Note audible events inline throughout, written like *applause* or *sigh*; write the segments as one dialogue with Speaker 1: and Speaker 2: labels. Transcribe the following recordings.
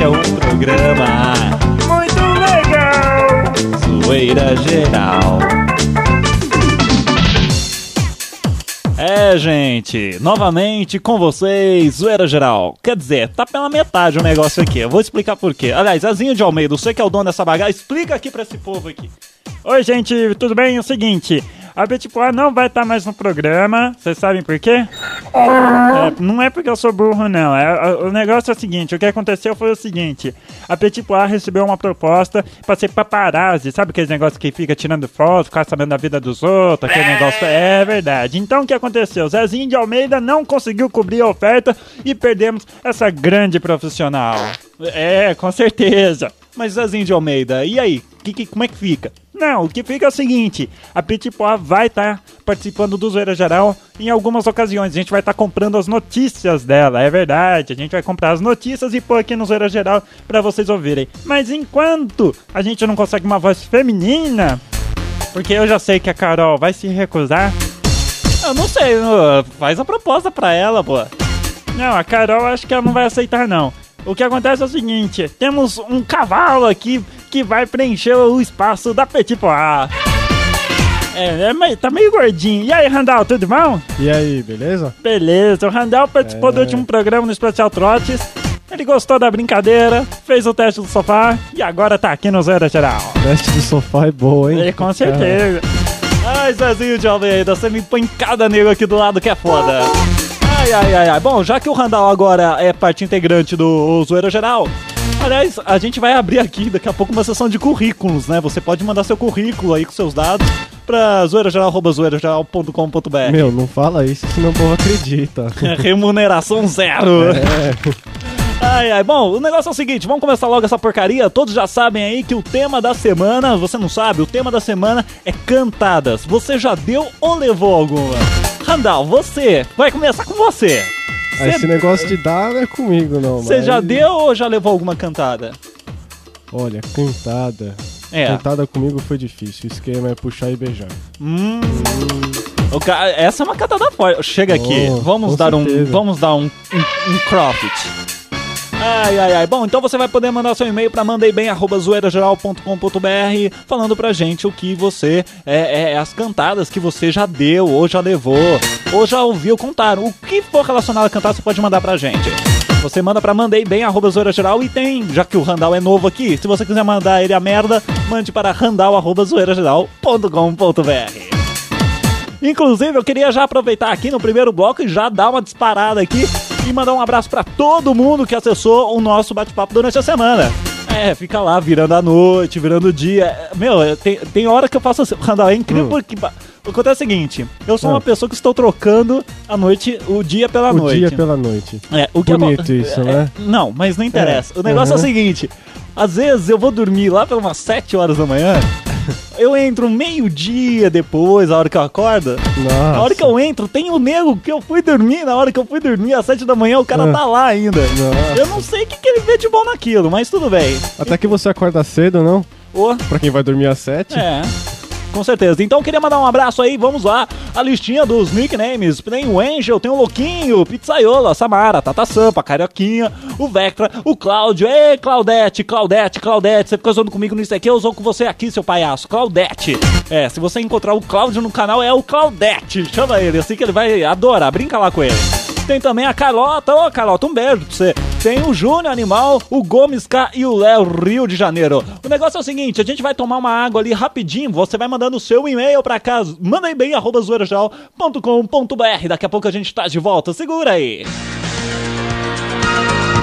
Speaker 1: Este é um programa
Speaker 2: Muito legal!
Speaker 1: Zoeira Geral. É, gente, novamente com vocês, Zoeira Geral. Quer dizer, tá pela metade o negócio aqui. Eu vou explicar por quê. Aliás, Azinho de Almeida, você que é o dono dessa bagaça, explica aqui pra esse povo aqui.
Speaker 2: Oi, gente, tudo bem? É o seguinte, a Betipoá não vai estar mais no programa. Vocês sabem por quê? É, não é porque eu sou burro, não. É, o negócio é o seguinte: o que aconteceu foi o seguinte: a Petipoá recebeu uma proposta pra ser paparazzi. Sabe aqueles negócios que fica tirando foto, ficar sabendo da vida dos outros? Aquele negócio. É verdade. Então o que aconteceu? Zezinho de Almeida não conseguiu cobrir a oferta e perdemos essa grande profissional. É, com certeza.
Speaker 1: Mas Zezinho de Almeida, e aí? Que, que, como é que fica?
Speaker 2: Não, o que fica é o seguinte: a Petipoá vai estar tá participando do Zoeira Geral em algumas ocasiões. A gente vai estar tá comprando as notícias dela, é verdade. A gente vai comprar as notícias e pôr aqui no Zoeira Geral para vocês ouvirem. Mas enquanto a gente não consegue uma voz feminina, porque eu já sei que a Carol vai se recusar.
Speaker 1: Eu não sei, faz a proposta pra ela, pô.
Speaker 2: Não, a Carol acho que ela não vai aceitar, não. O que acontece é o seguinte: temos um cavalo aqui que vai preencher o espaço da Petit Pois. É, é, tá meio gordinho. E aí, Randall, tudo bom?
Speaker 3: E aí, beleza?
Speaker 2: Beleza. O Randall participou é... do último programa no Especial Trotes. Ele gostou da brincadeira, fez o teste do sofá e agora tá aqui no Zero Geral.
Speaker 3: O teste do sofá é bom, hein?
Speaker 2: É, com certeza.
Speaker 1: Ai, Zezinho de Almeida, você me põe cada nego aqui do lado que é foda. Ai, ai, ai, ai. Bom, já que o Randall agora é parte integrante do Zoeira Geral, aliás, a gente vai abrir aqui daqui a pouco uma sessão de currículos, né? Você pode mandar seu currículo aí com seus dados pra zoeirageral.com.br.
Speaker 3: Meu, não fala isso, senão o povo acredita. *laughs*
Speaker 1: Remuneração zero. É. Ai, ai. Bom, o negócio é o seguinte, vamos começar logo essa porcaria. Todos já sabem aí que o tema da semana, você não sabe, o tema da semana é cantadas. Você já deu ou levou alguma? Randall, você, vai começar com você.
Speaker 3: Ah, esse negócio de dar não é comigo, não.
Speaker 1: Você mas... já deu ou já levou alguma cantada?
Speaker 3: Olha, cantada. É. Cantada comigo foi difícil. O esquema é puxar e beijar.
Speaker 1: Hum. hum. Ca... Essa é uma cantada forte. Chega oh, aqui. Vamos dar certeza. um. Vamos dar um, um, um cropped. Ai, ai, ai. Bom, então você vai poder mandar seu e-mail para mandeibem@zoeirageral.com.br falando pra gente o que você é, é, as cantadas que você já deu ou já levou ou já ouviu contar. O que for relacionado a cantar, você pode mandar pra gente. Você manda pra mandeibem@zoeirageral e tem, já que o Randall é novo aqui, se você quiser mandar ele a merda, mande para randall@zoeirageral.com.br. Inclusive, eu queria já aproveitar aqui no primeiro bloco e já dar uma disparada aqui e mandar um abraço para todo mundo que acessou o nosso bate-papo durante a semana. É, fica lá virando a noite, virando o dia. Meu, tem, tem hora que eu faço assim. Randall, é incrível hum. porque. O que é o seguinte, eu sou uma ah. pessoa que estou trocando a noite, o dia pela
Speaker 3: o
Speaker 1: noite.
Speaker 3: O dia pela noite.
Speaker 1: É, o
Speaker 3: que Bonito isso,
Speaker 1: é,
Speaker 3: né?
Speaker 1: Não, mas não interessa. É. O negócio uhum. é o seguinte, às vezes eu vou dormir lá pelas 7 horas da manhã *laughs* eu entro meio-dia depois, a hora que eu acordo. Nossa. A hora que eu entro, tem o nego que eu fui dormir. Na hora que eu fui dormir, às sete da manhã, o cara ah. tá lá ainda. Nossa. Eu não sei o que, que ele vê de bom naquilo, mas tudo bem.
Speaker 3: Até que você acorda cedo, não?
Speaker 1: Oh.
Speaker 3: Pra quem vai dormir às sete.
Speaker 1: É. Com certeza. Então queria mandar um abraço aí, vamos lá. A listinha dos nicknames. Tem o Angel, tem o Louquinho, Pizzaiola, Samara, Tata Sampa, Carioquinha, o Vectra, o Cláudio. Ei, Claudete, Claudete, Claudete. Você fica zoando comigo nisso aqui, eu zoo com você aqui, seu palhaço. Claudete. É, se você encontrar o Cláudio no canal, é o Claudete. Chama ele, assim que ele vai adorar. Brinca lá com ele. Tem também a Carlota. Ô, Carlota, um beijo pra você. Tem o Júnior Animal, o Gomes K e o Léo Rio de Janeiro. O negócio é o seguinte, a gente vai tomar uma água ali rapidinho, você vai mandando o seu e-mail pra casa, manda aí bem, arroba zoeirajal.com.br. Daqui a pouco a gente tá de volta, segura aí.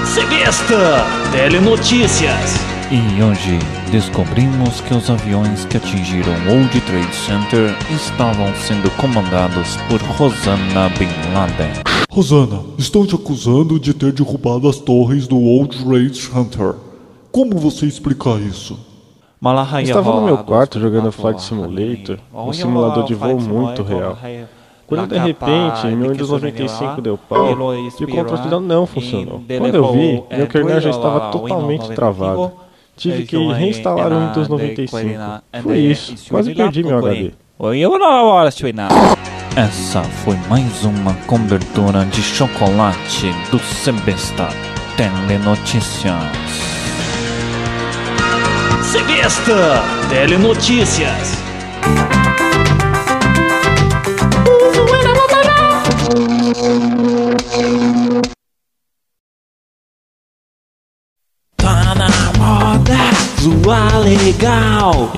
Speaker 1: Sevista, Telenotícias.
Speaker 4: E hoje descobrimos que os aviões que atingiram o World Trade Center estavam sendo comandados por Rosana Bin Laden.
Speaker 5: Rosana, estão te acusando de ter derrubado as torres do World Trade Center. Como você explica isso?
Speaker 3: Eu estava no meu quarto jogando Flight Simulator, um simulador de voo muito real. Quando de repente meu Windows 95 deu pau e o controle não funcionou. Quando eu vi, meu kernel já estava totalmente travado. Tive que reinstalar o Windows 95. Foi isso, quase perdi meu HD.
Speaker 4: Essa foi mais uma cobertura de chocolate do Sebesta. Telenotícias.
Speaker 1: Sevesta, Telenotícias. Tá na moda, zoar legal.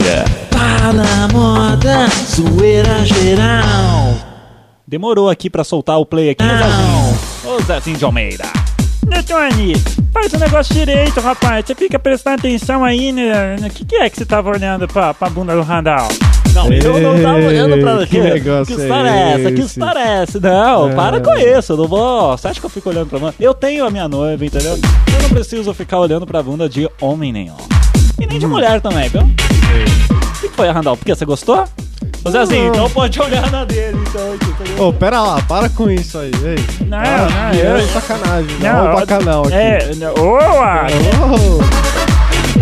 Speaker 1: Tá na moda, zoeira geral. Demorou aqui pra soltar o play aqui, né, Zezinho? Ô Zezinho de Almeida.
Speaker 2: Netone, faz o negócio direito, rapaz. Você fica prestando atenção aí, né? O que, que é que você tava olhando pra, pra bunda do Randall?
Speaker 1: Não, eu não tava olhando pra
Speaker 3: que negócio
Speaker 1: Que história
Speaker 3: é
Speaker 1: é essa? Que história é essa? Não,
Speaker 3: É.
Speaker 1: para com isso. Eu não vou. Você acha que eu fico olhando pra bunda? Eu tenho a minha noiva, entendeu? Eu não preciso ficar olhando pra bunda de homem nenhum. E nem de
Speaker 3: Hum.
Speaker 1: mulher também, viu? O que que foi, Randall? Por quê? Você gostou? Ô Zezinho,
Speaker 3: Não.
Speaker 1: então pode olhar na dele, então. aqui?
Speaker 3: Ô, pera lá, para com isso aí, ei.
Speaker 2: Não,
Speaker 3: Para,
Speaker 2: não, eu-
Speaker 3: é sacanagem.
Speaker 2: Não,
Speaker 3: Não,
Speaker 2: ó,
Speaker 3: bacanal aqui.
Speaker 2: É, não, ô,
Speaker 3: Oh,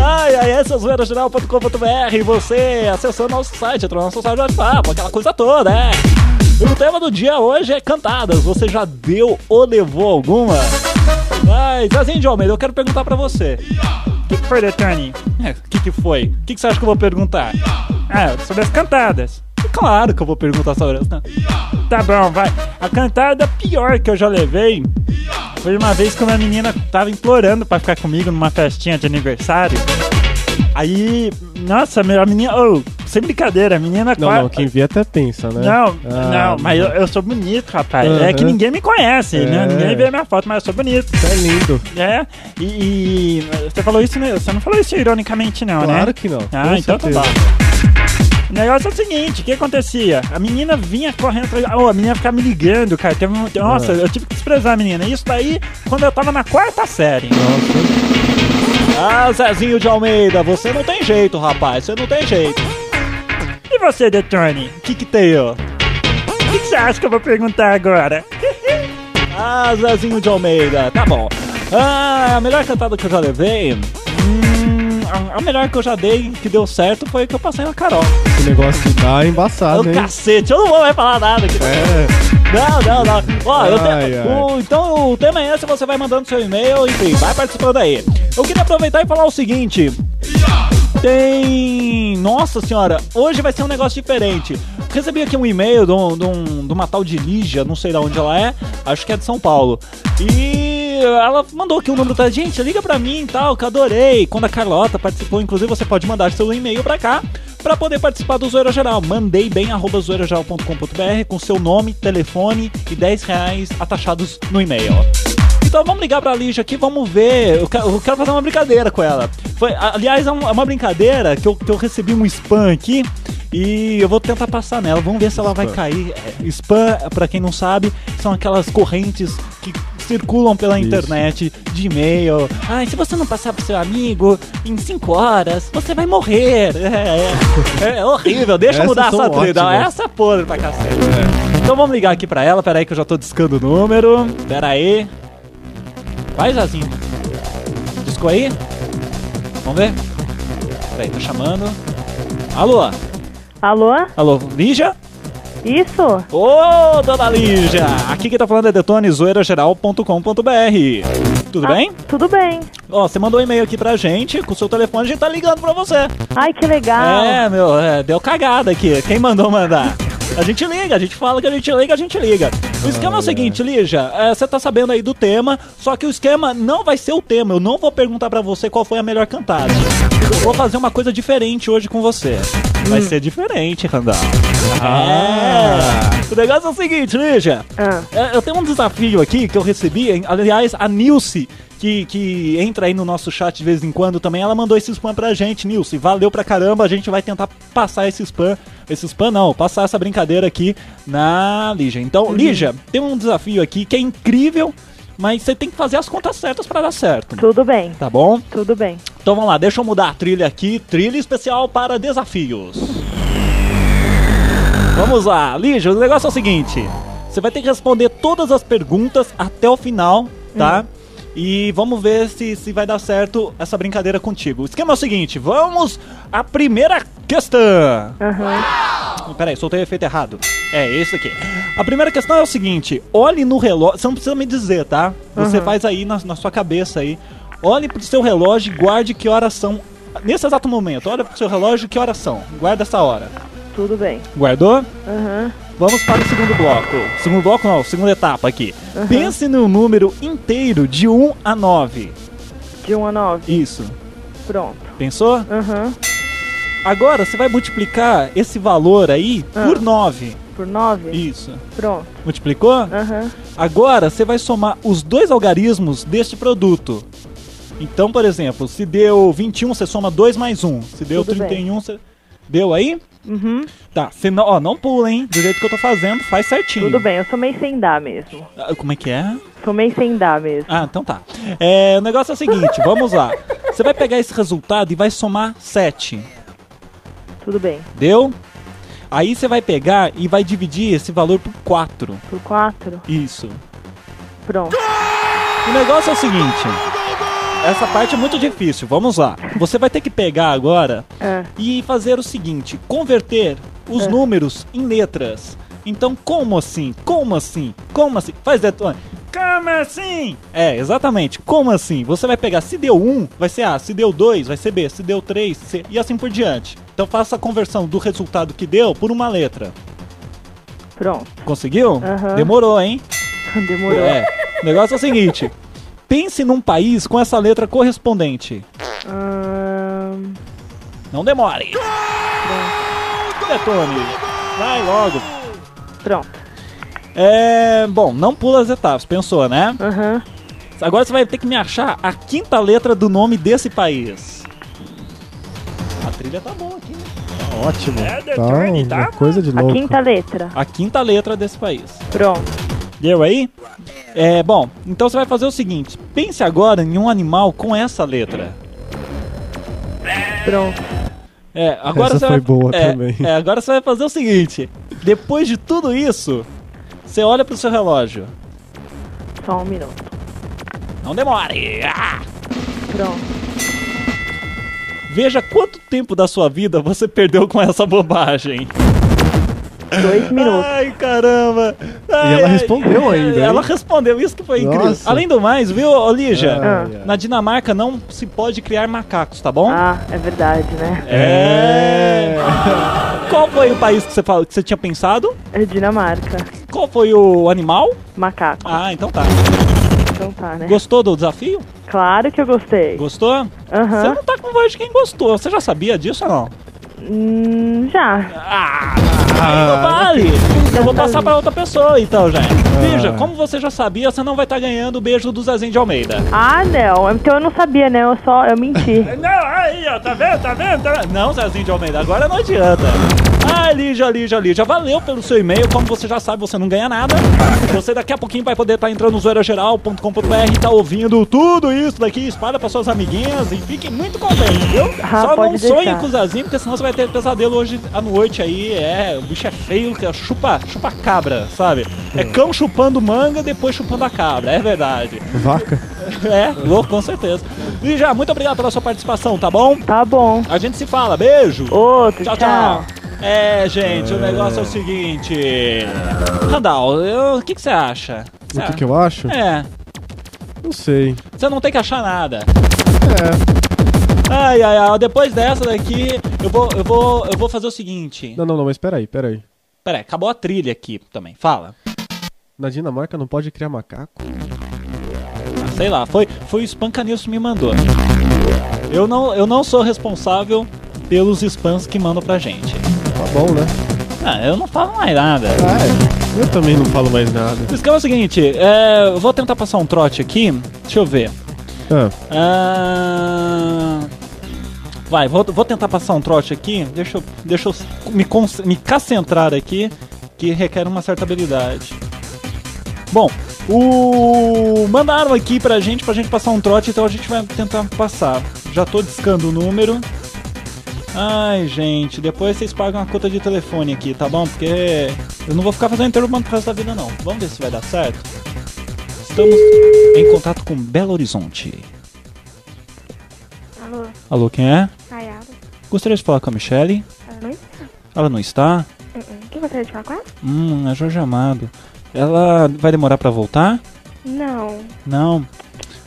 Speaker 1: Ai, ai, essa é zoeirageral.com.br. Você acessando nosso site, entrou no nosso site de WhatsApp, aquela coisa toda, é. E o tema do dia hoje é cantadas. Você já deu ou levou alguma? Mas, Zezinho de Almeida, eu quero perguntar pra você.
Speaker 2: o que, que foi, Netone?
Speaker 1: É, O que, que foi? O que, que você acha que eu vou perguntar?
Speaker 2: Ah, sobre as cantadas.
Speaker 1: Claro que eu vou perguntar sobre né?
Speaker 2: Tá bom, vai. A cantada pior que eu já levei foi uma vez que uma menina tava implorando pra ficar comigo numa festinha de aniversário. Aí, nossa, a menina. Oh, sem brincadeira, a menina
Speaker 3: Não,
Speaker 2: qua-
Speaker 3: não, quem vê até pensa, né?
Speaker 2: Não,
Speaker 3: Ah,
Speaker 2: não, mas eu, eu sou bonito, rapaz. É que ninguém me conhece, né?
Speaker 3: É.
Speaker 2: Ninguém vê minha foto, mas eu sou bonito.
Speaker 3: Isso é lindo.
Speaker 2: É, e, e você falou isso, né? Você não falou isso ironicamente, não, né?
Speaker 3: Claro que não.
Speaker 2: Ah, então tá
Speaker 3: certeza.
Speaker 2: bom. O negócio é o seguinte, o que acontecia? A menina vinha correndo atrás. Oh, a menina ficava me ligando, cara. Teve um- Nossa, eu tive que desprezar a menina. Isso daí quando eu tava na quarta série.
Speaker 1: Ah, Zezinho de Almeida, você não tem jeito, rapaz. Você não tem jeito.
Speaker 2: E você, Detone?
Speaker 1: O que, que tem, ó?
Speaker 2: O que, que você acha que eu vou perguntar agora?
Speaker 1: Ah, Zezinho de Almeida, tá bom. Ah, a melhor cantada que eu já levei. A- a melhor que eu já dei, que deu certo, foi que eu passei na Carol.
Speaker 3: Esse negócio dar é embaçado, hein?
Speaker 1: cacete, eu não vou mais falar nada aqui.
Speaker 3: É,
Speaker 1: Não, não, não. Ó, te-
Speaker 3: Ai, ai.
Speaker 1: o- então o tema é esse, você vai mandando seu e-mail, enfim, vai participando aí. Eu queria aproveitar e falar o seguinte. Tem. Nossa senhora, hoje vai ser um negócio diferente. Recebi aqui um e-mail de, um- de um- de uma tal de Lígia, não sei de onde ela é, acho que é de São Paulo. E ela mandou aqui o número da gente, liga pra mim e tal, que eu adorei. Quando a Carlota participou, inclusive você pode mandar seu e-mail pra cá pra poder participar do Zoeira Geral. Mandei bem arroba zoeirageral.com.br com seu nome, telefone e 10 reais atachados no e-mail. Então vamos ligar pra Lígia aqui, vamos ver. Eu quero, eu quero fazer uma brincadeira com ela. Foi, aliás, é um- é uma brincadeira que eu, que eu recebi um spam aqui e eu vou tentar passar nela. Vamos ver se ela vai
Speaker 3: Spam.
Speaker 1: cair. É, Spam, pra quem não sabe, são aquelas correntes que circulam pela
Speaker 3: Isso.
Speaker 1: internet de e-mail. Ai, se você não passar pro seu amigo em 5 horas, você vai morrer. *laughs* É, é, é horrível. Deixa eu mudar essa trilha. Essa é podre pra cacete. Então vamos ligar aqui pra ela. Pera aí que eu já tô discando o número. Pera aí. Vai, Jazinho. Disco aí. Vamos ver. Pera aí, tá chamando. Alô?
Speaker 6: Alô?
Speaker 1: Alô, Lígia?
Speaker 6: Isso?
Speaker 1: Ô, dona Lígia! Aqui quem tá falando é detonezoeirageral.com.br. Tudo
Speaker 6: Ah,
Speaker 1: bem?
Speaker 6: Tudo bem.
Speaker 1: Ó, você mandou um e-mail aqui pra gente, com o seu telefone, a gente tá ligando pra você.
Speaker 6: Ai, que legal.
Speaker 1: É, meu, é, deu cagada aqui. Quem mandou mandar? A gente liga, a gente fala que a gente liga, a gente liga. O esquema é o seguinte, Lígia, é, você tá sabendo aí do tema, só que o esquema não vai ser o tema. Eu não vou perguntar pra você qual foi a melhor cantada. Eu vou fazer uma coisa diferente hoje com você. Vai ser diferente, Randall. É. O negócio é o seguinte, Lígia.
Speaker 6: Ah,
Speaker 1: É, Eu tenho um desafio aqui que eu recebi. Aliás, a Nilce, que, que entra aí no nosso chat de vez em quando também, ela mandou esse spam pra gente, Nilce. Valeu pra caramba. A gente vai tentar passar esse spam. Esse spam não, passar essa brincadeira aqui na Lígia. Então, Lígia, tem um desafio aqui que é incrível, mas você tem que fazer as contas certas pra dar certo.
Speaker 6: tudo bem.
Speaker 1: Tá bom?
Speaker 6: Tudo bem.
Speaker 1: Então vamos lá, deixa eu mudar a trilha aqui. Trilha especial para desafios. Vamos lá, Lígia, o negócio é o seguinte: você vai ter que responder todas as perguntas até o final, tá? E vamos ver se, se vai dar certo essa brincadeira contigo. O esquema é o seguinte: vamos à primeira questão.
Speaker 6: Aham.
Speaker 1: Peraí, soltei o efeito errado. É, esse aqui. A primeira questão é o seguinte: olhe no relógio. Você não precisa me dizer, tá? Você faz aí na, na sua cabeça aí. Olhe pro seu relógio e guarde que horas são. Nesse exato momento, olha pro seu relógio que horas são. Guarda essa hora.
Speaker 6: Tudo bem.
Speaker 1: Guardou?
Speaker 6: Aham.
Speaker 1: Vamos para o segundo bloco. Segundo bloco não, segunda etapa aqui. Pense no número inteiro de 1 a 9.
Speaker 6: De 1 a 9.
Speaker 1: Isso.
Speaker 6: Pronto.
Speaker 1: Pensou?
Speaker 6: Aham.
Speaker 1: Agora você vai multiplicar esse valor aí
Speaker 6: Ah.
Speaker 1: por 9.
Speaker 6: Por 9?
Speaker 1: Isso.
Speaker 6: Pronto.
Speaker 1: Multiplicou?
Speaker 6: Aham.
Speaker 1: Agora você vai somar os dois algarismos deste produto. Então, por exemplo, se deu 21, você soma 2 mais 1. Se deu
Speaker 6: Tudo bem.
Speaker 1: 31, você. Deu aí?
Speaker 6: Uhum.
Speaker 1: Tá. Você não, ó, não pula, hein? Do jeito que eu tô fazendo, faz certinho.
Speaker 6: Tudo bem, eu somei sem dar mesmo.
Speaker 1: Ah, Como é que é?
Speaker 6: Somei sem dar mesmo.
Speaker 1: Ah, então tá. É, o negócio é o seguinte, vamos lá. Você vai pegar esse resultado e vai somar 7.
Speaker 6: Tudo bem.
Speaker 1: Deu? Aí você vai pegar e vai dividir esse valor por 4.
Speaker 6: Por 4?
Speaker 1: Isso.
Speaker 6: Pronto.
Speaker 1: O negócio é o seguinte. Essa parte é muito difícil. Vamos lá. Você vai ter que pegar agora
Speaker 6: É.
Speaker 1: e fazer o seguinte: converter os
Speaker 6: É.
Speaker 1: números em letras. Então, como assim? Como assim? Como assim? Faz detone.
Speaker 2: Como assim?
Speaker 1: É, exatamente. Como assim? Você vai pegar, se deu 1, vai ser A, se deu 2, vai ser B, se deu 3, C, e assim por diante. Então faça a conversão do resultado que deu por uma letra.
Speaker 6: Pronto.
Speaker 1: Conseguiu? Demorou, hein? *laughs*
Speaker 6: Demorou.
Speaker 1: É. O negócio é o seguinte: pense num país com essa letra correspondente. Não demore. Detone. Vai logo.
Speaker 6: pronto.
Speaker 1: É. Bom, não pula as etapas, pensou, né?
Speaker 6: Aham.
Speaker 1: Agora você vai ter que me achar a quinta letra do nome desse país. A trilha tá boa aqui, né?
Speaker 3: Ótimo.
Speaker 2: É,
Speaker 3: Tá
Speaker 2: tá,
Speaker 3: uma coisa de
Speaker 6: A
Speaker 3: louco.
Speaker 6: quinta letra.
Speaker 1: A quinta letra desse país.
Speaker 6: Pronto.
Speaker 1: Deu aí? É, bom, então você vai fazer o seguinte: pense agora em um animal com essa letra.
Speaker 6: Pronto.
Speaker 1: É, agora
Speaker 3: Essa
Speaker 1: você
Speaker 3: foi
Speaker 1: vai,
Speaker 3: boa
Speaker 1: é,
Speaker 3: também.
Speaker 1: é, agora você vai fazer o seguinte: depois de tudo isso, você olha pro seu relógio.
Speaker 6: Só um minuto.
Speaker 1: Não demore! Ah!
Speaker 6: Pronto.
Speaker 1: Veja quanto tempo da sua vida você perdeu com essa bobagem.
Speaker 6: Dois minutos.
Speaker 1: Ai, caramba! Ai,
Speaker 3: ela
Speaker 1: ai.
Speaker 3: respondeu ainda, hein?
Speaker 1: Ela respondeu, isso que foi incrível.
Speaker 3: Nossa.
Speaker 1: Além do mais, viu, ô, Lígia?
Speaker 6: Ah.
Speaker 3: Ai.
Speaker 1: Na Dinamarca não se pode criar macacos, tá bom?
Speaker 6: Ah, é verdade, né?
Speaker 1: É. Qual foi o país que você, falou, que você tinha pensado?
Speaker 6: É Dinamarca.
Speaker 1: Qual foi o animal?
Speaker 6: Macaco.
Speaker 1: Ah, então tá.
Speaker 6: Então tá, né?
Speaker 1: Gostou do desafio?
Speaker 6: Claro que eu gostei.
Speaker 1: Gostou? Você
Speaker 6: Aham.
Speaker 1: não tá com voz de quem gostou. Você já sabia disso ou não?
Speaker 6: Hum, já.
Speaker 1: Ah, não vale. Eu vou passar pra outra pessoa então, gente. Veja, como você já sabia, você não vai estar ganhando o beijo do Zezinho de Almeida.
Speaker 6: Ah, não. Então eu não sabia, né? Eu só... Eu menti. *laughs*
Speaker 2: Não, aí, ó, tá vendo, tá vendo? Tá vendo?
Speaker 1: Não, Zezinho de Almeida, agora não adianta. Ah, Lígia, Lígia, Lígia, valeu pelo seu e-mail. Como você já sabe, você não ganha nada. Você daqui a pouquinho vai poder estar entrando no zoeirageral.com.br e tá ouvindo tudo isso daqui. Espalha para suas amiguinhas e fiquem muito contentes, viu?
Speaker 6: Ah,
Speaker 1: Só não
Speaker 6: pode
Speaker 1: sonhe
Speaker 6: deixar.
Speaker 1: com o Zezinho, porque senão você vai ter pesadelo hoje à noite aí. É, o bicho é feio, que é chupa, chupa cabra, sabe? É cão chupando manga, depois chupando a cabra, é verdade.
Speaker 3: Vaca? *laughs*
Speaker 1: É, louco, com certeza. Lígia, muito obrigado pela sua participação, tá bom?
Speaker 6: Tá bom.
Speaker 1: A gente se fala, beijo!
Speaker 6: Outro,
Speaker 1: Tchau,
Speaker 6: tchau.
Speaker 1: tchau. É, gente, o negócio é o seguinte. Randall, eu- o que que você acha?
Speaker 3: O que, que eu acho?
Speaker 1: É,
Speaker 3: Não sei.
Speaker 1: você não tem que achar nada.
Speaker 3: É.
Speaker 1: Ai, ai, ai, depois dessa daqui, eu vou, eu vou, eu vou fazer o seguinte.
Speaker 3: Não, não, não, mas peraí, peraí.
Speaker 1: Peraí, acabou a trilha aqui também. Fala.
Speaker 3: Na Dinamarca não pode criar macaco?
Speaker 1: Ah, Sei lá, foi, foi o Spancanilson que me mandou. Eu não, eu não sou responsável pelos spams que mandam pra gente.
Speaker 3: Tá bom, né?
Speaker 1: Ah, eu não falo mais nada.
Speaker 3: Ah, é. Eu também não falo mais nada.
Speaker 1: O esquema é o seguinte, é, eu vou tentar passar um trote aqui. Deixa eu ver.
Speaker 3: Ah,
Speaker 1: Ah, vai, vou, vou tentar passar um trote aqui. Deixa eu, deixa eu me, me concentrar aqui, que requer uma certa habilidade. Bom, o mandaram aqui pra gente, pra gente passar um trote, então a gente vai tentar passar. Já tô discando o número. Ai, gente, depois vocês pagam a conta de telefone aqui, tá bom? Porque eu não vou ficar fazendo interrompo pro resto da vida, não. Vamos ver se vai dar certo. Estamos em contato com Belo Horizonte.
Speaker 7: Alô,
Speaker 1: Alô, quem é? Gostaria de falar com a Michelle.
Speaker 7: Ela não está.
Speaker 1: Ela não está?
Speaker 6: Quem gostaria de falar com ela?
Speaker 1: Hum, a Jorge Amado. Ela vai demorar pra voltar?
Speaker 6: Não.
Speaker 1: Não.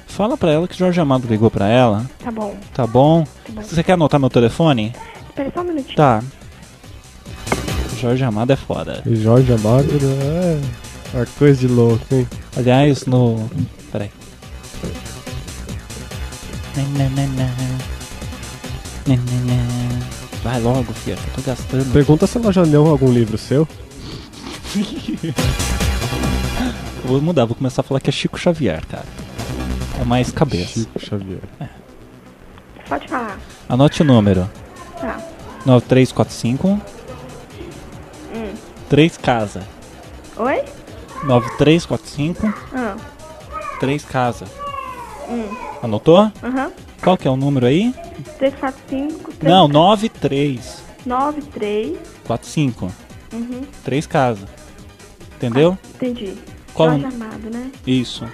Speaker 1: Fala pra ela que Jorge Amado ligou pra ela.
Speaker 6: Tá bom.
Speaker 1: Tá bom?
Speaker 6: Tá bom.
Speaker 1: Você quer anotar meu telefone?
Speaker 6: Espera só um minutinho.
Speaker 1: Tá. Jorge Amado é foda.
Speaker 3: E Jorge Amado é uma coisa de louco, hein?
Speaker 1: Aliás, no. Peraí. Vai logo, filha, eu tô gastando.
Speaker 3: Pergunta se ela já leu algum livro seu. *laughs*
Speaker 1: Vou mudar, vou começar a falar que é Chico Xavier, cara. É mais cabeça.
Speaker 3: Chico Xavier.
Speaker 6: Pode falar.
Speaker 1: Anote o número:
Speaker 6: Tá.
Speaker 1: 9345
Speaker 6: Hum.
Speaker 1: 3 casa.
Speaker 6: Oi?
Speaker 1: 9345
Speaker 6: Ah.
Speaker 1: 3 casa.
Speaker 6: Hum.
Speaker 1: Anotou?
Speaker 6: Aham.
Speaker 1: Qual que é o número aí?
Speaker 6: 345
Speaker 1: Não, 9345
Speaker 6: 93. Uhum.
Speaker 1: 3 casa. Entendeu?
Speaker 6: Entendi.
Speaker 1: Qual-
Speaker 6: Jorge Amado, né?
Speaker 1: Isso.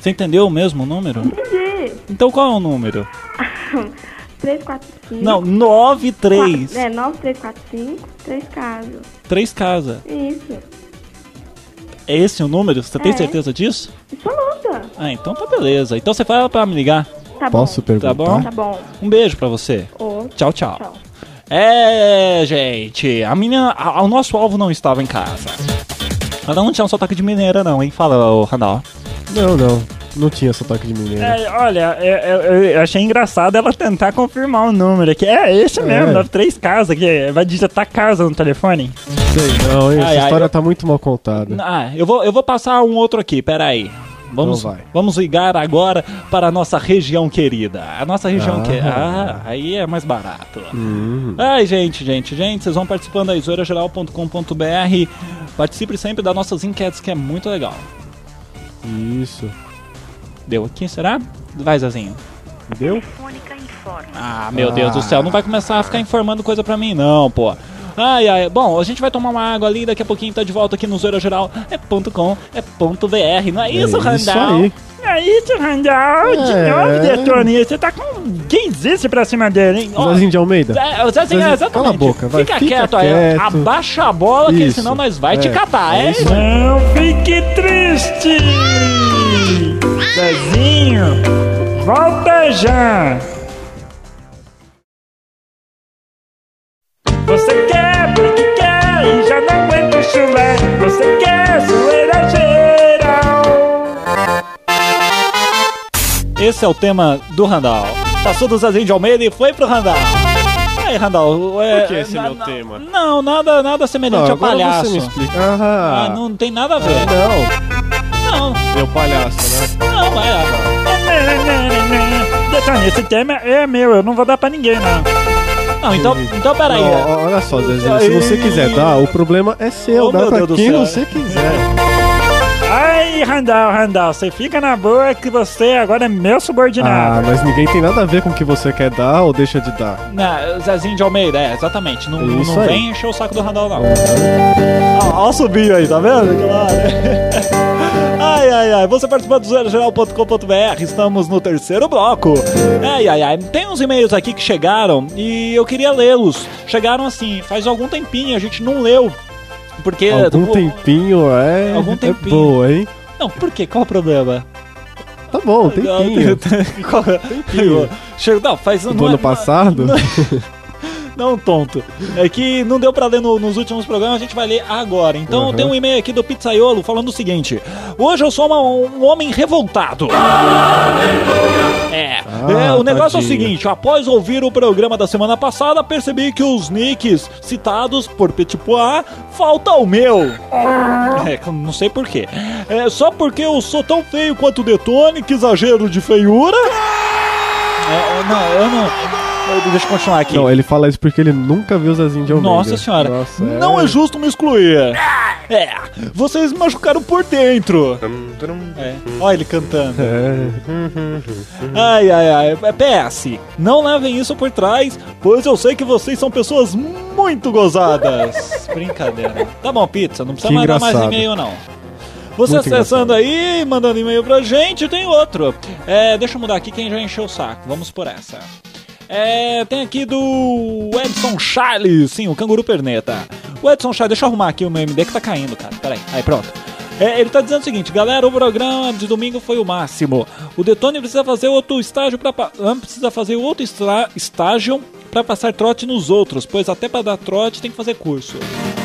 Speaker 1: Você entendeu o mesmo número?
Speaker 6: Entendi.
Speaker 1: Então qual é o número? *laughs*
Speaker 6: 345.
Speaker 1: Não, 93.
Speaker 6: É, 9345, 3 casas.
Speaker 1: 3 casa.
Speaker 6: Isso.
Speaker 1: É esse o número? Você tem
Speaker 6: É.
Speaker 1: certeza disso?
Speaker 6: Absoluta.
Speaker 1: Ah, então tá beleza. Então você fala pra me ligar.
Speaker 6: Tá
Speaker 3: Posso
Speaker 6: bom.
Speaker 3: perguntar?
Speaker 1: Tá bom?
Speaker 6: Tá bom.
Speaker 1: Um beijo pra você.
Speaker 6: Ô,
Speaker 1: Tchau, tchau.
Speaker 6: tchau.
Speaker 1: É, gente, a menina, a- o nosso alvo não estava em casa. Ela não tinha um sotaque de mineira, não, hein? Fala, ô Randall.
Speaker 3: Não, não. Não tinha sotaque de mineiro.
Speaker 2: É, olha, eu, eu- eu achei engraçado ela tentar confirmar o número aqui. É esse mesmo,
Speaker 3: É.
Speaker 2: dá três casas aqui. Vai digitar casa no telefone.
Speaker 3: Sei não, hein? Essa
Speaker 1: Ai, ai,
Speaker 3: história
Speaker 1: eu-
Speaker 3: tá muito mal contada.
Speaker 1: Ah, eu vou, eu vou passar um outro aqui, peraí. Vamos,
Speaker 3: Então vai.
Speaker 1: vamos ligar agora para a nossa região querida. A nossa região
Speaker 3: Ah.
Speaker 1: que Ah, aí é mais barato.
Speaker 3: Hum.
Speaker 1: Ai, gente, gente, gente, vocês vão participando da isorageral.com.br. Participe sempre das nossas enquetes, que é muito legal.
Speaker 3: Isso.
Speaker 1: Deu aqui, será? Vai, Zazinho.
Speaker 3: Deu?
Speaker 1: Ah, meu Deus do céu, não vai começar a ficar informando coisa pra mim, não, pô. Ai, ai, bom, a gente vai tomar uma água ali, daqui a pouquinho tá de volta aqui no zoeirageral. É ponto .com, é ponto .br, não é isso,
Speaker 3: é
Speaker 1: Randall?
Speaker 3: Isso aí.
Speaker 2: É isso, Randall. De
Speaker 3: É.
Speaker 2: novo, Detone. Você tá com 15 pra cima dele, hein? Ó,
Speaker 3: Zazinho de Almeida.
Speaker 1: É, o Zezinho,
Speaker 3: Zezinho,
Speaker 1: exatamente.
Speaker 3: cala a boca, vai,
Speaker 1: Fica,
Speaker 3: fica
Speaker 1: quieto aí,
Speaker 3: quieto.
Speaker 1: abaixa a bola, que
Speaker 3: Isso,
Speaker 1: senão nós vai
Speaker 3: é,
Speaker 1: te catar,
Speaker 3: é isso
Speaker 2: Não fique triste. Zezinho, volta já. Você quer porque quer e já não aguenta o chulé. Você quer zoeira geral.
Speaker 1: Esse é o tema do Randall. Passou do Zezinho de Almeida e foi pro Randall. Aí, Randall, é,
Speaker 3: Por que esse é
Speaker 1: na-
Speaker 3: meu
Speaker 1: na-
Speaker 3: tema?
Speaker 1: Não, nada, nada semelhante
Speaker 3: Não,
Speaker 1: a palhaço.
Speaker 3: você me explica.
Speaker 1: Ah, não tem nada a ver.
Speaker 3: não.
Speaker 1: Não,
Speaker 3: Meu palhaço, né?
Speaker 1: não, é.
Speaker 2: Detone, esse tema é meu, eu não vou dar pra ninguém, não.
Speaker 1: Não, então, então peraí.
Speaker 3: Não, ó, olha só, Zezinho, se você quiser dar, o problema é seu.
Speaker 1: Oh,
Speaker 3: dá pra quem você quiser.
Speaker 2: Ai, Randall, Randall, você fica na boa que você agora é meu
Speaker 3: Ah,
Speaker 2: subordinado.
Speaker 3: mas ninguém tem nada a ver com o que você quer dar ou deixa de dar.
Speaker 1: Não, Zezinho de Almeida, é, exatamente. Não,
Speaker 3: Isso
Speaker 1: não
Speaker 3: aí.
Speaker 1: vem encher o saco do Randall, não. Ó, ó o subinho aí, tá vendo? Claro. *laughs* Ai, ai, ai. Você participa do zerogeral.com.br. Estamos no terceiro bloco. Ai, ai, ai. Tem uns e-mails aqui que chegaram e eu queria lê-los. Chegaram assim, faz algum tempinho, a gente não leu. Porque.
Speaker 3: Algum tempinho é.
Speaker 1: Algum
Speaker 3: É
Speaker 1: tempinho.
Speaker 3: boa, hein?
Speaker 1: Não, por quê? Qual o problema?
Speaker 3: Tá bom, tempinho. *laughs*
Speaker 1: Qual- *laughs* Chega- Não, faz
Speaker 3: Do
Speaker 1: não é-
Speaker 3: ano passado?
Speaker 1: Não, *laughs* tonto. É que não deu pra ler no- nos últimos programas, a gente vai ler agora. Então
Speaker 3: Uhum.
Speaker 1: tem um e-mail aqui do Pizzaiolo falando o seguinte: Hoje eu sou uma- um homem revoltado. É.
Speaker 3: Ah,
Speaker 1: É, o negócio é o
Speaker 3: tadinho.
Speaker 1: seguinte: após ouvir o programa da semana passada, percebi que os nicks citados por Petit Pois falta o meu. É, não sei porquê. É só porque eu sou tão feio quanto o Detone, que exagero de feiura. É, não, eu não. Deixa eu continuar aqui.
Speaker 3: Não, ele fala isso porque ele nunca viu o Zezinho de Almeida.
Speaker 1: Nossa senhora,
Speaker 3: Nossa,
Speaker 1: não é justo me excluir. É, vocês me machucaram por dentro. É, olha ele cantando.
Speaker 3: É.
Speaker 1: Ai, ai, ai. É, PS, não levem isso por trás, pois eu sei que vocês são pessoas muito gozadas. *laughs* Brincadeira. Tá bom, pizza, não precisa
Speaker 3: Que
Speaker 1: mandar mais
Speaker 3: engraçado.
Speaker 1: e-mail, não. Você
Speaker 3: Muito
Speaker 1: acessando aí, mandando e-mail pra gente, tem outro. É, deixa eu mudar aqui quem já encheu o saco. Vamos por essa. É, tem aqui do Edson Charles, sim, o canguru perneta. O Edson Chá, deixa eu arrumar aqui o meu MD que tá caindo, cara. Pera aí. Pronto. É, ele tá dizendo o seguinte, galera, o programa de domingo foi o máximo. O Detone precisa fazer outro estágio para precisa fazer outro estágio para passar trote nos outros, pois até para dar trote tem que fazer curso.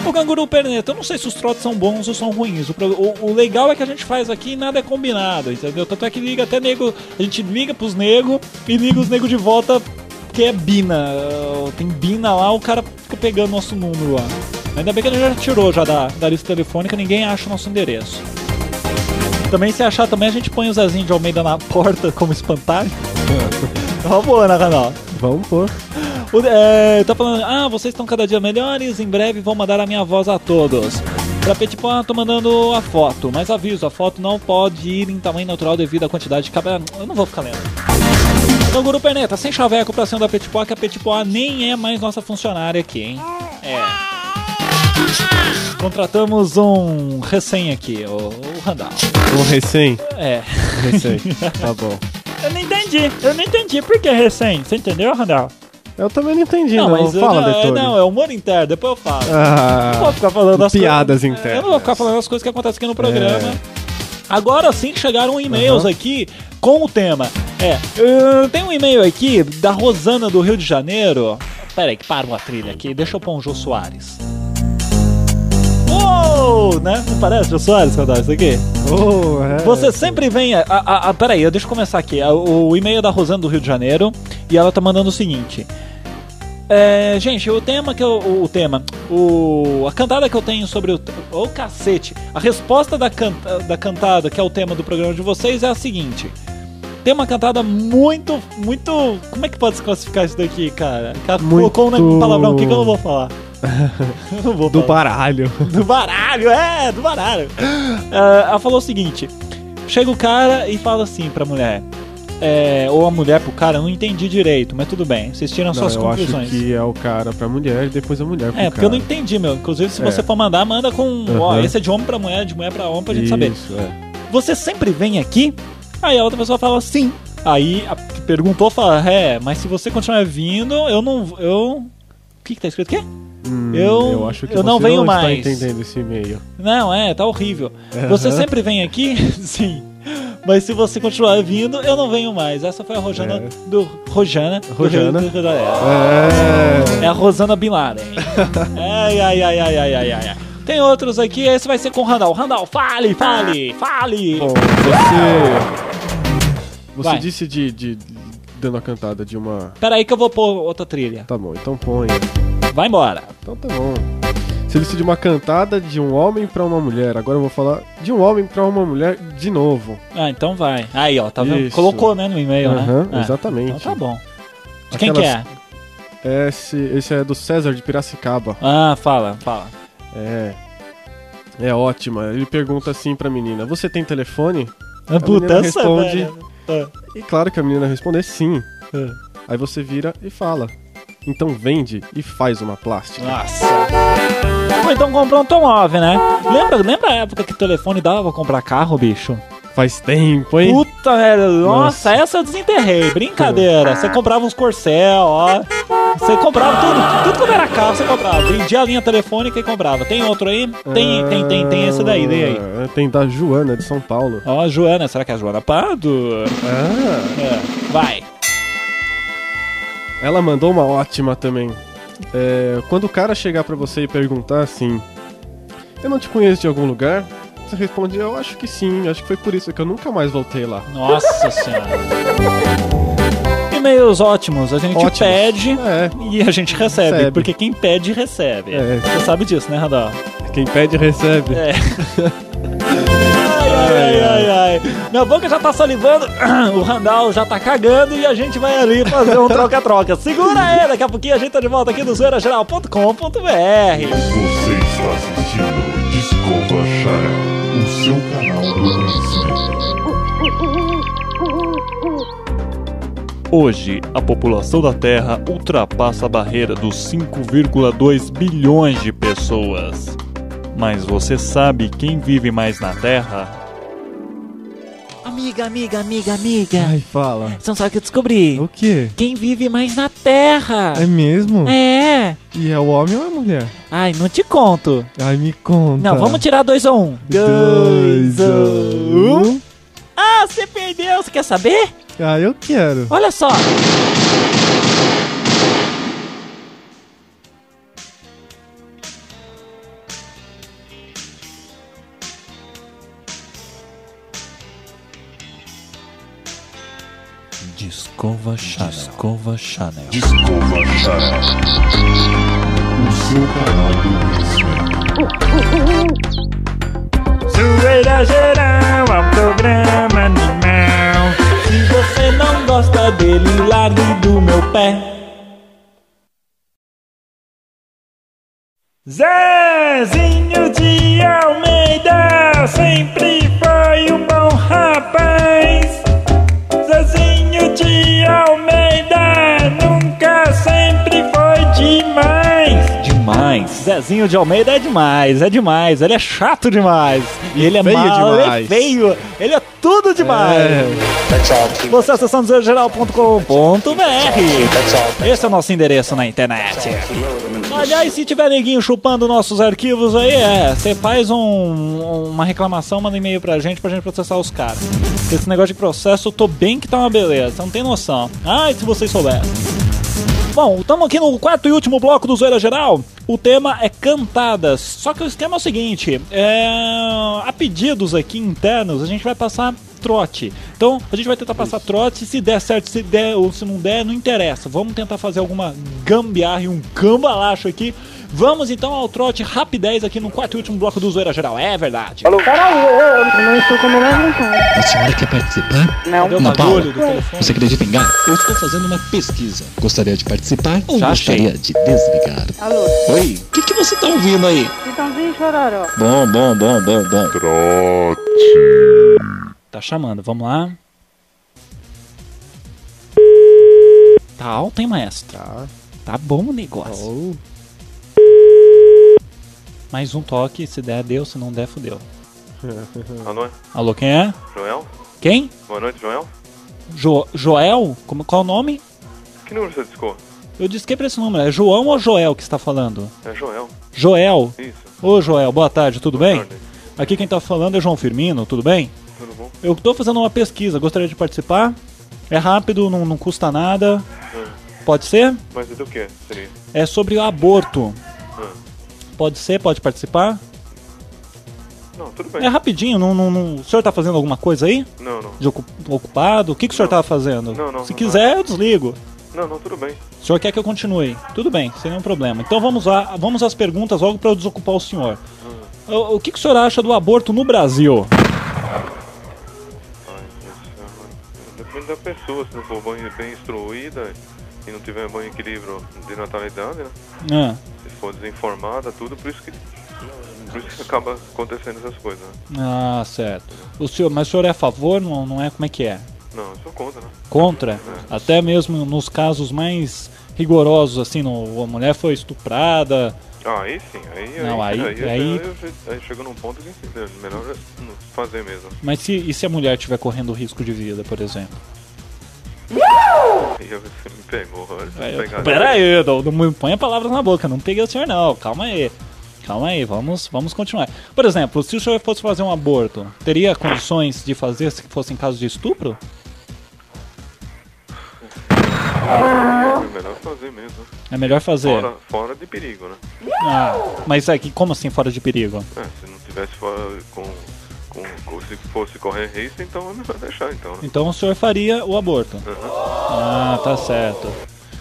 Speaker 1: O Canguru Perneta, eu não sei se os trotes são bons ou são ruins. O, o, o, legal é que a gente faz aqui e nada é combinado, entendeu? Tanto é que liga até nego, a gente liga pros negros e liga os negros de volta que é Bina. Tem Bina lá, o cara fica pegando nosso número lá. Ainda bem que ele já tirou já da, da lista telefônica, ninguém acha o nosso endereço. Também se achar também a gente põe o Zezinho de Almeida na porta *laughs* como espantalho. Boa, né, canal?
Speaker 3: Vamos pôr.
Speaker 1: É, tá falando, ah, vocês estão cada dia melhores, em breve vou mandar a minha voz a todos. Pra Petipó, tô mandando a foto, mas aviso, a foto não pode ir em tamanho natural devido à quantidade de cabelo. Eu não vou ficar lendo. Então, Guru Perneta, sem chaveco pra cima da Petipó, que a Petipó nem é mais nossa funcionária aqui, hein? É. Contratamos um recém aqui, o, o Randall.
Speaker 3: Um recém?
Speaker 1: É.
Speaker 3: Recém. Tá bom. *laughs*
Speaker 2: Eu não entendi. Eu não entendi por que recém. Você entendeu, Randall?
Speaker 3: Eu também não entendi, não. não. Mas Fala,
Speaker 1: não, é, não, é humor interno, depois eu falo. Ah, não vou ficar falando as
Speaker 3: piadas coisas, internas.
Speaker 1: Eu não vou ficar falando as coisas que acontecem aqui no programa. É. Agora sim chegaram e-mails uhum. aqui com o tema. É, tem um e-mail aqui da Rosana do Rio de Janeiro. Pera aí, que para uma trilha aqui. Deixa eu pôr um Jô Soares. Uou, né? Não parece o Soares quando isso aqui?
Speaker 3: Oh, é.
Speaker 1: Você sempre vem. A, a, a, peraí, deixa eu começar aqui. O, o e-mail é da Rosana do Rio de Janeiro e ela tá mandando o seguinte. É, gente, o tema que eu, o, o tema, o, a cantada que eu tenho sobre o, o cacete, a resposta da, canta, da cantada que é o tema do programa de vocês é a seguinte: tem uma cantada muito, muito, como é que pode se classificar isso daqui, cara? Muito... Colocou um palavrão aqui que eu não vou falar. *laughs*
Speaker 3: do baralho.
Speaker 1: Do baralho, é, do baralho. Uh, ela falou o seguinte: chega o cara e fala assim pra mulher. É, ou a mulher pro cara, eu não entendi direito, mas tudo bem, vocês tiram não, suas
Speaker 3: eu
Speaker 1: conclusões.
Speaker 3: Acho que é o cara pra mulher e depois a mulher pro É,
Speaker 1: porque cara. eu não entendi, meu. Inclusive, se é. você for mandar, manda com. Uhum. Ó, esse é de homem pra mulher, de mulher pra homem pra gente Isso, saber. É. Você sempre vem aqui? Aí a outra pessoa fala sim. Aí a que perguntou fala, é, mas se você continuar vindo, eu não. Eu. O que, que tá escrito aqui?
Speaker 3: Hum, eu, eu acho que eu não venho não mais. entendendo esse e-mail.
Speaker 1: Não, é, tá horrível. Uhum. Você sempre vem aqui? *laughs* Sim. Mas se você continuar vindo, eu não venho mais. Essa foi a Rojana é. do Rojana.
Speaker 3: Rojana.
Speaker 1: Do, do, do, é. é a Rosana Bin Laden. *laughs* ai, ai, ai, ai, ai, ai, ai. Tem outros aqui, esse vai ser com o Randall. Randall, fale, fale, fale.
Speaker 3: Bom, você. Você disse de, de, dando a cantada de uma.
Speaker 1: Pera aí que eu vou pôr outra trilha.
Speaker 3: Tá bom, então põe.
Speaker 1: Vai embora.
Speaker 3: Então tá bom. Você disse de uma cantada de um homem para uma mulher. Agora eu vou falar de um homem para uma mulher de novo.
Speaker 1: Ah, então vai. Aí, ó, tá vendo? Isso. Colocou, né, no e-mail,
Speaker 3: uhum,
Speaker 1: né?
Speaker 3: Exatamente.
Speaker 1: Então tá bom. De quem que é?
Speaker 3: Esse, esse é do César de Piracicaba.
Speaker 1: Ah, fala, fala.
Speaker 3: É. É ótima. Ele pergunta assim pra menina: Você tem telefone?
Speaker 1: A, a menina responde.
Speaker 3: Ah. E claro que a menina responde sim. Aí você vira e fala: então vende e faz uma plástica.
Speaker 1: Nossa. Ou então compra um automóvel, né? Lembra, lembra a época que o telefone dava pra comprar carro, bicho?
Speaker 3: Faz tempo, hein?
Speaker 1: Puta, velho. Nossa, Nossa, essa eu desenterrei. Brincadeira. Você comprava uns Corcel, ó. Você comprava tudo. Tudo quando era carro, você comprava. Vendia a linha telefônica e comprava. Tem outro aí? Tem, tem, tem, tem esse daí. Dei aí.
Speaker 3: É, tem da Joana, de São Paulo.
Speaker 1: Ó, Joana. Será que é a Joana Pardo? Ah. É. Vai.
Speaker 3: Ela mandou uma ótima também. É, quando o cara chegar para você e perguntar assim: Eu não te conheço de algum lugar? Você responde: Eu acho que sim, acho que foi por isso que eu nunca mais voltei lá.
Speaker 1: Nossa senhora. E-mails ótimos, a gente ótimos. pede é. e a gente recebe, recebe, porque quem pede recebe. É. Você sabe disso, né, Radar?
Speaker 3: Quem pede recebe.
Speaker 1: É. *laughs* ai, ai, ai. Minha boca já tá salivando, *clears throat* o Randall já tá cagando e a gente vai ali fazer um troca-troca. Segura aí, daqui a pouquinho a gente tá de volta aqui no zoeirageral.com.br.
Speaker 5: Você está assistindo Desculpa Chara, o seu canal do
Speaker 4: Hoje, a população da Terra ultrapassa a barreira dos 5,2 bilhões de pessoas. Mas você sabe quem vive mais na Terra?
Speaker 1: Amiga, amiga, amiga, amiga.
Speaker 3: Ai, fala.
Speaker 1: Você não sabe o que eu descobri?
Speaker 3: O quê?
Speaker 1: Quem vive mais na Terra.
Speaker 3: É mesmo?
Speaker 1: É.
Speaker 3: E é o homem ou é a mulher?
Speaker 1: Ai, não te conto.
Speaker 3: Ai, me conta.
Speaker 1: Não, vamos tirar dois ou um.
Speaker 3: Dois, um.
Speaker 1: Ah, você perdeu. Você quer saber?
Speaker 3: Ah, eu quero.
Speaker 1: Olha só.
Speaker 4: Discova Channel. Discova Channel.
Speaker 5: Discova Channel. O seu canal do
Speaker 2: Zoeira geral, programa animal.
Speaker 1: Se você não gosta dele, largue do meu pé.
Speaker 2: Zezinho de Almeida sempre foi demais.
Speaker 1: Demais. Zezinho de Almeida é demais, é demais. Ele é chato demais. E ele é
Speaker 3: feio
Speaker 1: mau, ele é
Speaker 3: demais.
Speaker 1: feio. Ele é tudo demais.
Speaker 3: É.
Speaker 1: Você acessando zerogeral.com.br. Esse é o nosso endereço na internet. Aliás, se tiver neguinho chupando nossos arquivos aí, é, você faz um- uma reclamação, manda e-mail pra gente pra gente processar os caras. Esse negócio de processo, eu tô bem que tá uma beleza, você não tem noção. Ai, se vocês soubessem. Bom, estamos aqui no quarto e último bloco do Zoeira Geral. O tema é cantadas. Só que o esquema é o seguinte: é... a pedidos aqui internos, a gente vai passar trote. Então, a gente vai tentar passar trote. Se der certo, se der ou se não der, não interessa. Vamos tentar fazer alguma gambiarra e um cambalacho aqui. Vamos então ao trote rapidez aqui no quarto e último bloco do Zoeira Geral. É verdade.
Speaker 6: Peraí, eu, eu não estou com a menor vontade.
Speaker 7: A senhora quer participar?
Speaker 6: Não.
Speaker 1: Cadê o
Speaker 7: Ana Paula,
Speaker 1: bagulho do telefone?
Speaker 7: você acredita em gato? Eu estou fazendo uma pesquisa. Gostaria de participar ou
Speaker 1: Já achei.
Speaker 7: gostaria de desligar?
Speaker 6: Alô,
Speaker 7: Oi, o que, que você tá ouvindo aí?
Speaker 6: Chitãozinho Chororó.
Speaker 7: Bom, bom, bom, bom, bom.
Speaker 1: Tá chamando, vamos lá. Tá alto, hein, maestro?
Speaker 3: Tá.
Speaker 1: Tá bom o negócio.
Speaker 3: Oh.
Speaker 1: Mais um toque, se der, deu, se não der, fudeu. *laughs*
Speaker 8: Alô,
Speaker 1: Alô, quem é?
Speaker 8: Joel?
Speaker 1: Quem?
Speaker 8: Boa noite, Joel.
Speaker 1: Jo Joel? Como, qual o nome?
Speaker 8: Que número você discou?
Speaker 1: Eu disse que pra esse número. É João ou Joel que está falando?
Speaker 8: É Joel.
Speaker 1: Joel.
Speaker 8: Isso.
Speaker 1: Ô, Joel, boa tarde, tudo bem?
Speaker 8: tarde.
Speaker 1: Aqui quem tá falando é João Firmino, tudo bem?
Speaker 8: Tudo bom?
Speaker 1: Eu tô fazendo uma pesquisa, gostaria de participar. É rápido, não, não custa nada. Pode ser?
Speaker 8: Mas é do que seria?
Speaker 1: É sobre o aborto. Pode ser? Pode participar?
Speaker 8: Não, tudo bem.
Speaker 1: É rapidinho, não, não, não- o senhor tá fazendo alguma coisa aí?
Speaker 8: Não, não.
Speaker 1: De ocu- ocupado? O que, que o senhor
Speaker 8: Não.
Speaker 1: tava fazendo?
Speaker 8: Não, não,
Speaker 1: Se
Speaker 8: não
Speaker 1: quiser, eu desligo.
Speaker 8: Não, não, tudo bem.
Speaker 1: O senhor quer que eu continue? Tudo bem, sem nenhum problema. Então vamos lá, vamos às perguntas logo para eu desocupar o senhor. O, o que, que o senhor acha do aborto no Brasil?
Speaker 8: Ai. Depende da pessoa, se não for bem instruída e não tiver bom equilíbrio de natalidade, né?
Speaker 1: Ah,
Speaker 8: Se for desinformada, tudo, por isso que. Por isso que acaba acontecendo essas coisas, né?
Speaker 1: ah, certo. O senhor, mas o senhor é a favor? Não, não é? Como é que é?
Speaker 8: Não, eu sou contra, né?
Speaker 1: Contra? Até mesmo nos casos mais rigorosos, assim, no, a mulher foi estuprada.
Speaker 8: Ah, aí sim, aí.
Speaker 1: Não, aí-
Speaker 8: aí,
Speaker 1: aí-
Speaker 8: aí, aí chega num ponto que é melhor fazer mesmo.
Speaker 1: Mas se, e se a mulher estiver correndo risco de vida, por exemplo?
Speaker 8: Você me pegou, olha.
Speaker 1: É, Pera aí, não, não me ponha palavras na boca, não peguei o senhor não, calma aí. Calma aí, vamos, vamos continuar. Por exemplo, se o senhor fosse fazer um aborto, teria condições de fazer se fosse em caso de estupro?
Speaker 8: É melhor fazer mesmo.
Speaker 1: É melhor fazer.
Speaker 8: Fora, fora de perigo, né?
Speaker 1: Ah, mas aqui, como assim fora de perigo?
Speaker 8: É, se não tivesse fora com- Se fosse correr risco, então é melhor deixar, então. Né?
Speaker 1: Então o senhor faria o aborto. Ah, tá certo.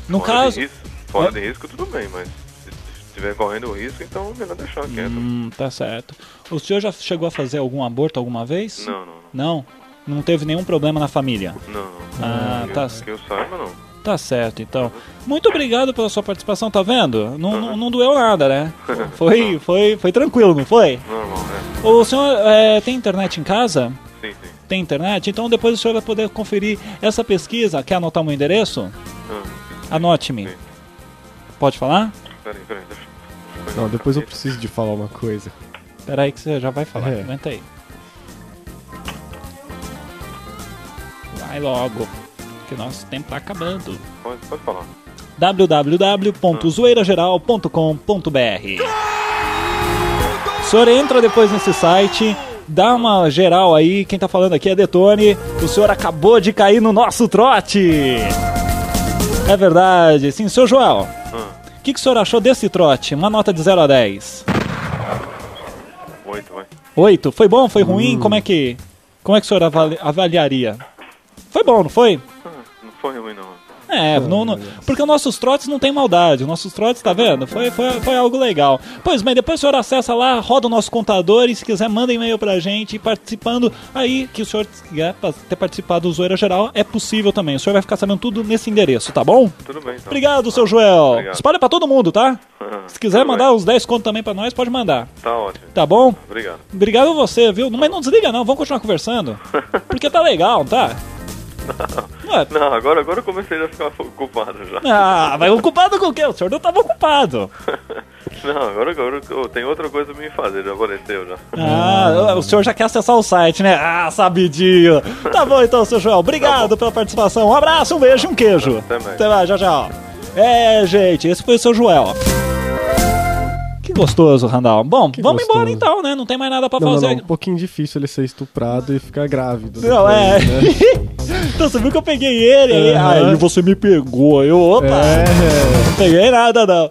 Speaker 1: No
Speaker 8: fora
Speaker 1: caso.
Speaker 8: De risco, fora de risco, tudo bem, mas se estiver correndo risco, então é melhor deixar quieto.
Speaker 1: Hum, tá certo. O senhor já chegou a fazer algum aborto alguma vez?
Speaker 8: Não, não,
Speaker 1: Não? Não teve nenhum problema na família?
Speaker 8: não. não.
Speaker 1: Ah,
Speaker 8: que,
Speaker 1: tá.
Speaker 8: que eu saiba, não.
Speaker 1: Tá certo, então. Muito obrigado pela sua participação, tá vendo? Não, não, não doeu nada, né? *laughs* Foi, foi, foi tranquilo, não foi?
Speaker 8: Normal, né?
Speaker 1: O senhor é, tem internet em casa?
Speaker 8: Sim, sim.
Speaker 1: Tem internet? Então depois o senhor vai poder conferir essa pesquisa. Quer anotar o meu endereço?
Speaker 8: Ah,
Speaker 1: Anote-me. Pode falar?
Speaker 8: peraí, peraí, deixa.
Speaker 3: Não, depois eu preciso de falar uma coisa.
Speaker 1: Pera aí que você já vai falar.
Speaker 3: É.
Speaker 1: Aguenta aí. Vai logo, que nosso tempo tá acabando.
Speaker 8: Pode, pode falar.
Speaker 1: www.zoeirageral.com.br O senhor entra depois nesse site, dá uma geral aí, quem tá falando aqui é Detone. O senhor acabou de cair no nosso trote. É verdade. Sim, seu Joel.
Speaker 8: Ah,
Speaker 1: O que, que o senhor achou desse trote? Uma nota de 0 a 10.
Speaker 8: oito, vai.
Speaker 1: 8. Foi bom? Foi ruim? Como é que. Como é que o senhor avali- avaliaria? Foi bom, não foi? É, não, não- porque os nossos trotes não tem maldade. Os nossos trotes, tá vendo? Foi, foi, foi algo legal. Pois bem, depois o senhor acessa lá, roda o nosso contador e se quiser, manda e-mail pra gente. Participando aí, que o senhor quiser pa- ter participado do Zoeira Geral, é possível também. O senhor vai ficar sabendo tudo nesse endereço, tá bom?
Speaker 8: Tudo bem, então.
Speaker 1: Obrigado, seu Joel.
Speaker 8: Obrigado.
Speaker 1: Espalha pra todo mundo, tá? *laughs* Se quiser
Speaker 8: Tudo
Speaker 1: mandar
Speaker 8: bem.
Speaker 1: uns 10 contos também pra nós, pode mandar.
Speaker 8: Tá ótimo.
Speaker 1: Tá bom?
Speaker 8: Obrigado.
Speaker 1: Obrigado a você, viu? Mas não desliga não, vamos continuar conversando. *laughs* Porque tá legal, tá?
Speaker 8: Não, agora, agora eu comecei a ficar ocupado já.
Speaker 1: Ah, mas ocupado com o quê? O senhor não tava ocupado. *laughs*
Speaker 8: Não, agora, agora eu tenho outra coisa pra me fazer, já apareceu já.
Speaker 1: Ah, o senhor já quer acessar o site, né? Ah, sabidinho. Tá bom então, seu Joel. Obrigado pela participação. Um abraço, um beijo e um queijo.
Speaker 8: Até mais.
Speaker 1: Até mais, tchau, tchau. É, gente, esse foi o seu Joel. Que gostoso, Randall. Bom, vamos
Speaker 3: gostoso.
Speaker 1: embora então, né? Não tem mais nada pra
Speaker 3: Não, não,
Speaker 1: fazer.
Speaker 3: não, um pouquinho difícil ele ser estuprado e ficar grávido.
Speaker 1: Não,
Speaker 3: depois,
Speaker 1: é.
Speaker 3: né? *laughs*
Speaker 1: então você viu que eu peguei ele aí. Aí você me pegou. Eu, opa.
Speaker 3: É.
Speaker 1: Não peguei nada, não.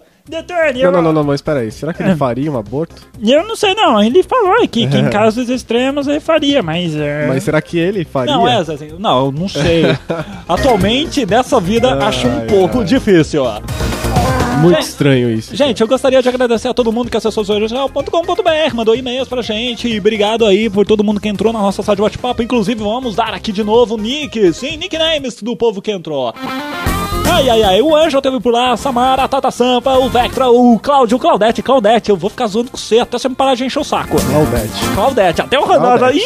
Speaker 3: Não, não, não, não, mas peraí. Será que ele faria um aborto?
Speaker 2: Eu não sei não, ele falou aqui que em casos extremos ele faria, mas... é,
Speaker 3: Mas será que ele faria?
Speaker 1: Não, é, assim, não, eu não sei. *laughs* Atualmente, dessa vida, acho um
Speaker 3: Ai,
Speaker 1: pouco difícil, ó.
Speaker 3: Muito estranho isso.
Speaker 1: Gente, eu gostaria de agradecer a todo mundo que acessou zoeirajornal.com.br, mandou e-mails pra gente. E obrigado aí por todo mundo que entrou na nossa sala de bate-papo. Inclusive, vamos dar aqui de novo o nick, sim, nicknames do povo que entrou. Ai, ai, ai, o Anjo teve por lá, a Samara, a Tata Sampa, o Vectra, o Cláudio, o Claudete, Claudete, eu vou ficar zoando com você até você me parar de encher o saco.
Speaker 3: Claudete.
Speaker 1: Claudete, até o Ronaldo *laughs* aí.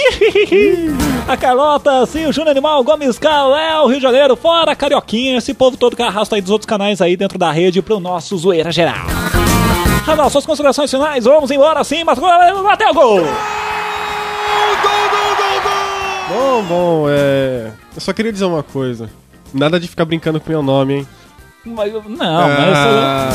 Speaker 1: A Carlota, sim, o Júnior Animal, o Gomes Cal, Léo, Rio de Janeiro, fora Carioquinha, esse povo todo que arrasta aí dos outros canais aí dentro da rede pro nosso Zoeira Geral. Ranal, suas considerações finais, vamos embora sim, mas bateu o gol!
Speaker 3: Bom, bom, é. Eu só queria dizer uma coisa. Nada de ficar brincando com meu nome, hein?
Speaker 1: Mas, não, mas...
Speaker 3: Ah,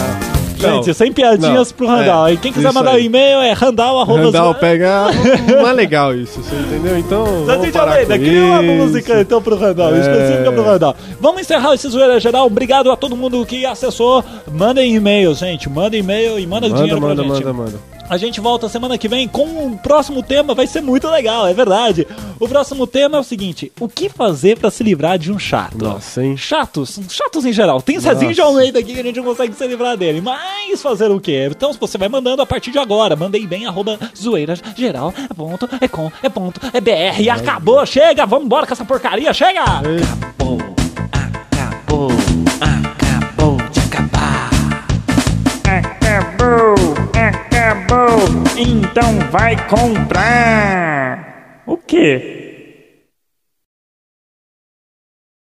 Speaker 1: Gente,
Speaker 3: não.
Speaker 1: sem piadinhas
Speaker 3: Não,
Speaker 1: pro Randall.
Speaker 3: é,
Speaker 1: e quem quiser mandar
Speaker 3: aí.
Speaker 1: um e-mail é randall,
Speaker 3: Randall pega. *laughs* Não é legal isso, você entendeu? Então. Parar
Speaker 1: Almeida, cria uma música então pro Randall,
Speaker 3: É.
Speaker 1: específica pro Randall. Vamos encerrar esse zoeira geral. Obrigado a todo mundo que acessou. Mandem e-mail, gente. Mandem e-mail e manda,
Speaker 3: Manda,
Speaker 1: dinheiro
Speaker 3: manda,
Speaker 1: pra gente.
Speaker 3: manda, manda.
Speaker 1: A gente volta semana que vem com um próximo tema, vai ser muito legal, é verdade. O próximo tema é o seguinte: o que fazer pra se livrar de um chato?
Speaker 3: Nossa, hein?
Speaker 1: Chatos, chatos em geral. Tem Cezinho de Almeida aqui que a gente não consegue se livrar dele. Mas fazer o quê? Então, você vai mandando a partir de agora, mandei bem, arroba zoeiras geral, é ponto, é com, é ponto, é BR. E acabou, chega, vamos embora com essa porcaria, chega! Acabou, acabou,
Speaker 2: acabou acabou, então vai comprar. O quê?